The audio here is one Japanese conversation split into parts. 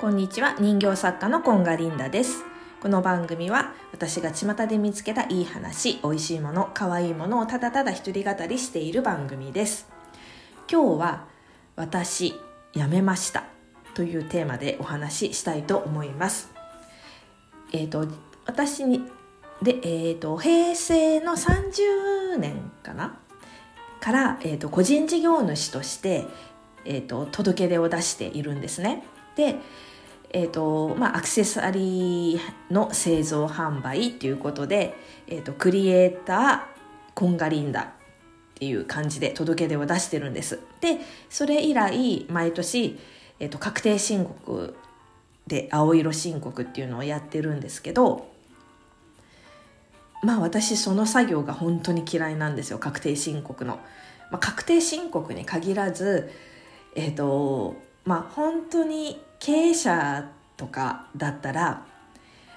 こんにちは。人形作家のコンガリンダです。この番組は私が巷で見つけたいい話美味しいもの可愛いものをただただ一人語りしている番組です。今日は私辞めました。というテーマでお話ししたいと思います。えっ、ー、と私にで、えーと、平成の30年かな？から、えーと、個人事業主として、えーと届け出を出しているんですね。で、えーとまあ、アクセサリーの製造販売っていうことで、えーと、クリエイターコンガリンダっていう感じで届け出を出してるんです。でそれ以来毎年、えーと、確定申告で青色申告っていうのをやってるんですけどまあ私その作業が本当に嫌いなんですよ確定申告の。まあ、確定申告に限らずえっ、ー、とまあ本当に経営者とかだったら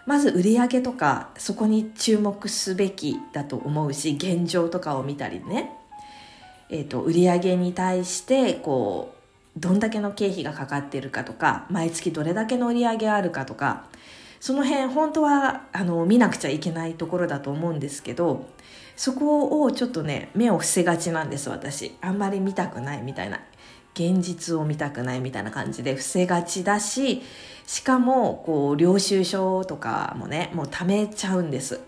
まず売り上げとかそこに注目すべきだと思うし現状とかを見たりね、えーと、売上に対してこうどんだけの経費がかかってるかとか毎月どれだけの売り上げあるかとかその辺本当はあの見なくちゃいけないところだと思うんですけどそこをちょっとね目を伏せがちなんです私。あんまり見たくないみたいな。現実を見たくないみたいな感じで伏せがちだししかもこう領収書とかもねもう貯めちゃうんです。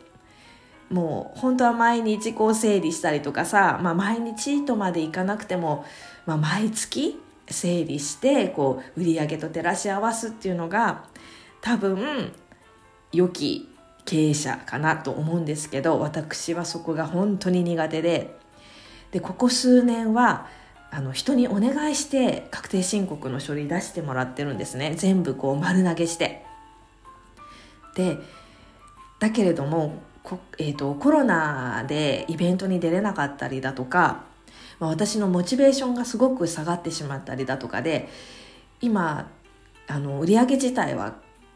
もう本当は毎日こう整理したりとかさ、まあ、毎日とまでいかなくても、まあ、毎月整理してこう売り上げと照らし合わすっていうのが多分良き経営者かなと思うんですけど私はそこが本当に苦手で。でここ数年はあの人にお願いして確定申告の書類出してもらってるんですね。全部こう丸投げして。でだけれどもこえーと、コロナでイベントに出れなかったりだとか、まあ、私のモチベーションがすごく下がってしまったりだとかで今あの売り上げ自体は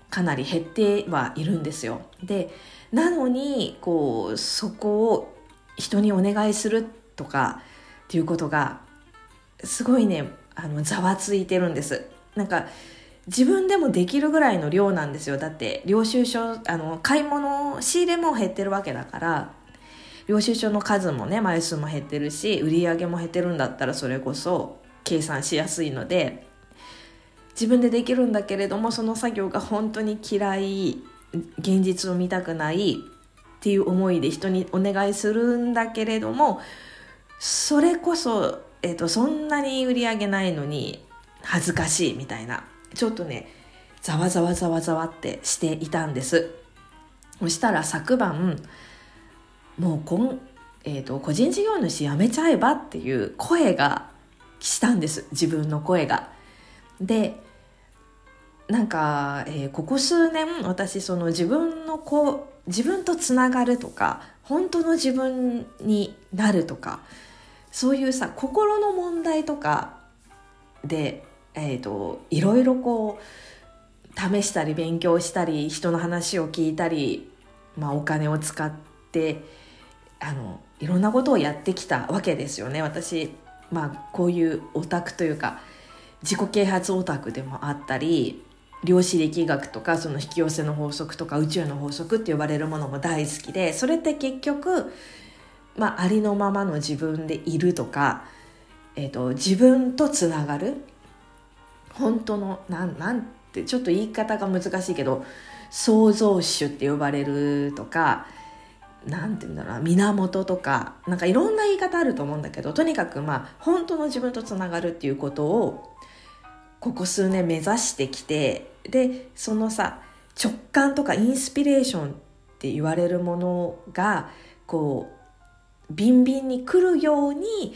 かなり減ってはいるんですよ。でなのにこうそこを人にお願いするとかっていうことがすごいねあのざわついてるんです。なんか自分でもできるぐらいの量なんですよ。だって領収書あの買い物仕入れも減ってるわけだから領収書の数もね枚数も減ってるし売り上げも減ってるんだったらそれこそ計算しやすいので自分でできるんだけれどもその作業が本当に嫌い現実を見たくないっていう思いで人にお願いするんだけれどもそれこそえっ、ー、と、そんなに売り上げないのに恥ずかしいみたいな、ちょっとね、ざわざわざわざわってしていたんです。そしたら昨晩、もうこん、えっ、ー、と、個人事業主辞めちゃえばっていう声がしたんです。自分の声が。で、なんか、えー、ここ数年私その自分のこう自分とつながるとか本当の自分になるとかそういうさ心の問題とかで、えーと、いろいろこう試したり勉強したり人の話を聞いたり、まあ、お金を使ってあのいろんなことをやってきたわけですよね。私、まあ、こういうオタクというか自己啓発オタクでもあったり量子力学とかその引き寄せの法則とか宇宙の法則って呼ばれるものも大好きでそれって結局まあ、ありのままの自分でいるとか、えーと、自分とつながる。本当のなんなんてちょっと言い方が難しいけど創造主って呼ばれるとかなんて言うんだろうな源とかなんかいろんな言い方あると思うんだけどとにかくまあ本当の自分とつながるっていうことをここ数年目指してきてでそのさ直感とかインスピレーションって言われるものがこうビンビンに来るように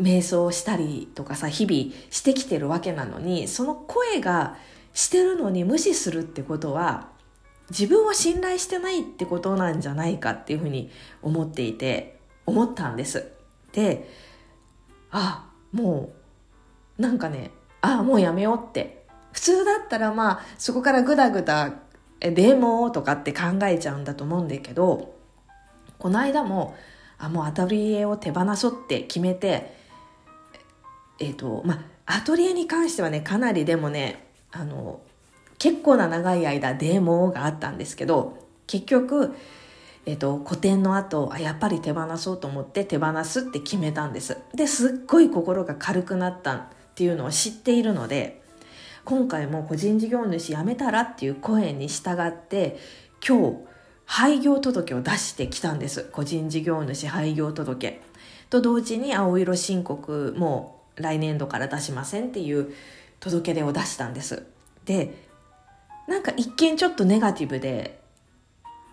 瞑想したりとかさ日々してきてるわけなのにその声がしてるのに無視するってことは自分を信頼してないってことなんじゃないかっていうふうに思っていて思ったんです。であもうなんかねあもうやめようって普通だったらまあそこからグダグダでもとかって考えちゃうんだと思うんだけどこの間もあもうアトリエを手放そうって決めてえっ、ー、とまあアトリエに関してはねかなりでもねあの結構な長い間デーモがあったんですけど結局、えっと、個展の後あやっぱり手放そうと思って手放すって決めたんです。ですっごい心が軽くなったっていうのを知っているので今回も個人事業主辞めたらっていう声に従って今日廃業届を出してきたんです。個人事業主廃業届。と同時に青色申告も来年度から出しませんっていう届け出を出したんです。でなんか一見ちょっとネガティブで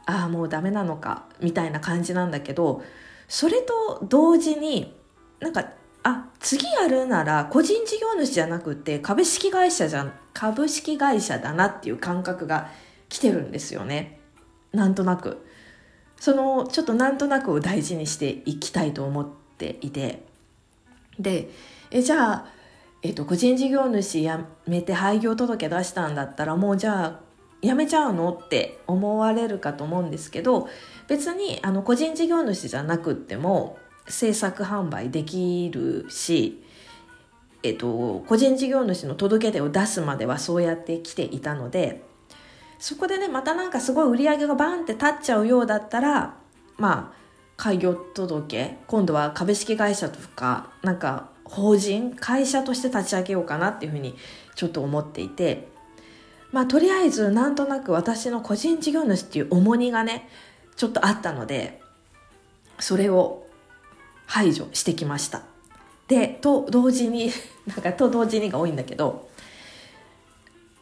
ああもうダメなのかみたいな感じなんだけどそれと同時になんかあ次やるなら個人事業主じゃなくて株式会社じゃん株式会社だなっていう感覚が来てるんですよね。なんとなく。そのちょっとなんとなくを大事にしていきたいと思っていて。でえじゃあえっと、個人事業主辞めて廃業届出したんだったらもうじゃあ辞めちゃうのって思われるかと思うんですけど別にあの個人事業主じゃなくっても制作販売できるし、えっと、個人事業主の届け出を出すまではそうやって来ていたのでそこでねまたなんかすごい売り上げがバンって立っちゃうようだったらまあ開業届今度は株式会社とかなんか法人会社として立ち上げようかなっていうふうにちょっと思っていてまあとりあえずなんとなく私の個人事業主っていう重荷がねちょっとあったのでそれを排除してきました。でと同時になんかと同時にが多いんだけど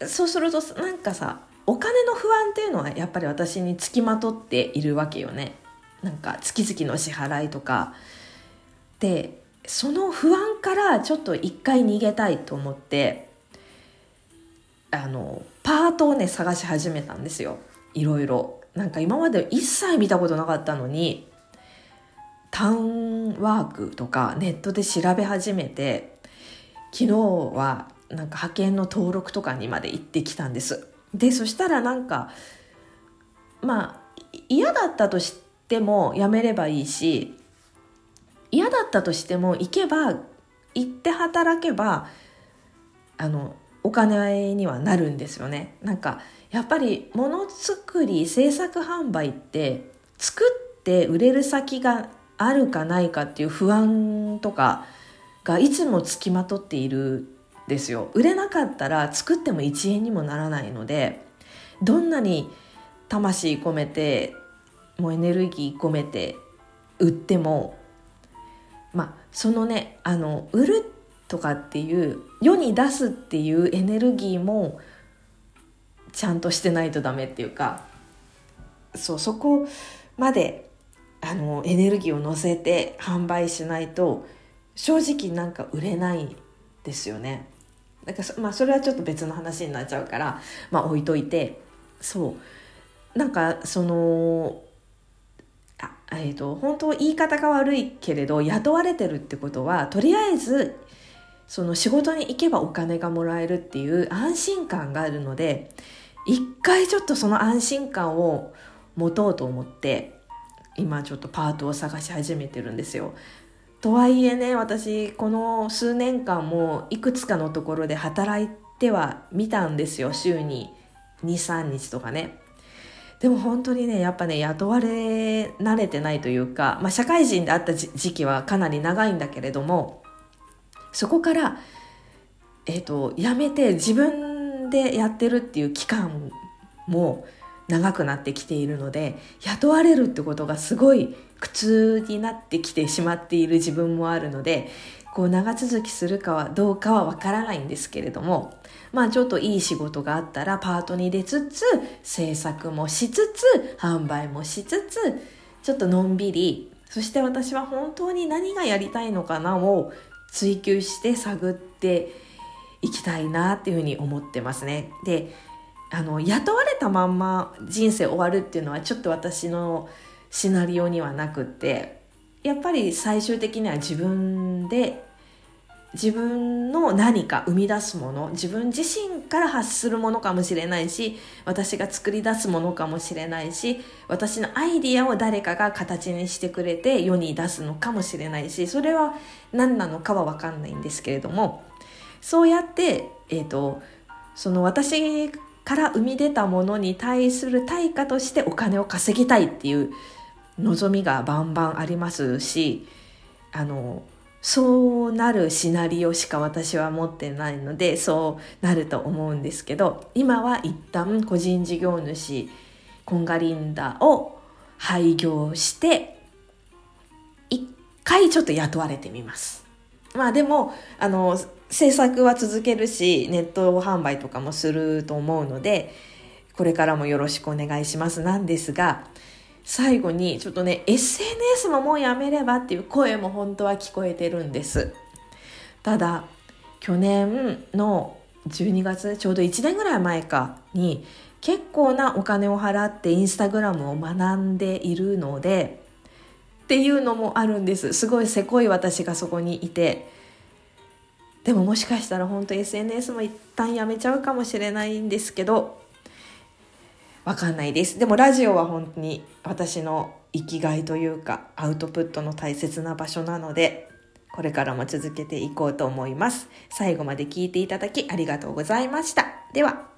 そうするとなんかさお金の不安っていうのはやっぱり私につきまとっているわけよね。なんか月々の支払いとか。でその不安からちょっと一回逃げたいと思ってあのパートをね探し始めたんですよ。いろいろ。なんか今まで一切見たことなかったのにタウンワークとかネットで調べ始めて昨日はなんか派遣の登録とかにまで行ってきたんです。でそしたらなんかまあ嫌だったとしてもやめればいいし嫌だったとしても行けば行って働けばあのお金にはなるんですよね。なんかやっぱりものづくり制作販売って作って売れる先があるかないかっていう不安とかがいつもつきまとっているですよ売れなかったら作っても1円にもならないのでどんなに魂込めてもうエネルギー込めて売ってもまあそのねあの売るとかっていう世に出すっていうエネルギーもちゃんとしてないとダメっていうかそうそこまであのエネルギーを乗せて販売しないと正直なんか売れないですよね。だかまあそれはちょっと別の話になっちゃうからまあ置いといてそうなんかそのえーと、本当言い方が悪いけれど雇われてるってことはとりあえずその仕事に行けばお金がもらえるっていう安心感があるので一回ちょっとその安心感を持とうと思って今ちょっとパートを探し始めてるんですよ。とはいえね私この数年間もいくつかのところで働いてはみたんですよ週に23日とかね。でも本当にねやっぱね雇われ慣れてないというか、まあ、社会人であった時期はかなり長いんだけれどもそこから、えーと、辞めて自分でやってるっていう期間も長くなってきているので雇われるってことがすごい苦痛になってきてしまっている自分もあるのでこう長続きするかはどうかはわからないんですけれどもまあちょっといい仕事があったらパートに出つつ制作もしつつ販売もしつつちょっとのんびりそして私は本当に何がやりたいのかなを追求して探っていきたいなっていうふうに思ってますね。であの雇われたまんま人生終わるっていうのはちょっと私のシナリオにはなくってやっぱり最終的には自分で自分の何か生み出すもの自分自身から発するものかもしれないし私が作り出すものかもしれないし私のアイディアを誰かが形にしてくれて世に出すのかもしれないしそれは何なのかは分かんないんですけれどもそうやって、えーと、その私から生み出たものに対する対価としてお金を稼ぎたいっていう望みがバンバンありますしあのそうなるシナリオしか私は持ってないのでそうなると思うんですけど今は一旦個人事業主コンガリンダを廃業して一回ちょっと雇われてみます。まあでもあの制作は続けるしネット販売とかもすると思うのでこれからもよろしくお願いしますなんですが最後にちょっとね SNS ももうやめればっていう声も本当は聞こえてるんです。ただ去年の12月ちょうど1年ぐらい前かに結構なお金を払ってインスタグラムを学んでいるのでっていうのもあるんです。すごいせこい私がそこにいてでももしかしたら本当 SNS も一旦やめちゃうかもしれないんですけどわかんないです。でもラジオは本当に私の生きがいというかアウトプットの大切な場所なのでこれからも続けていこうと思います。最後まで聞いていただきありがとうございました。では。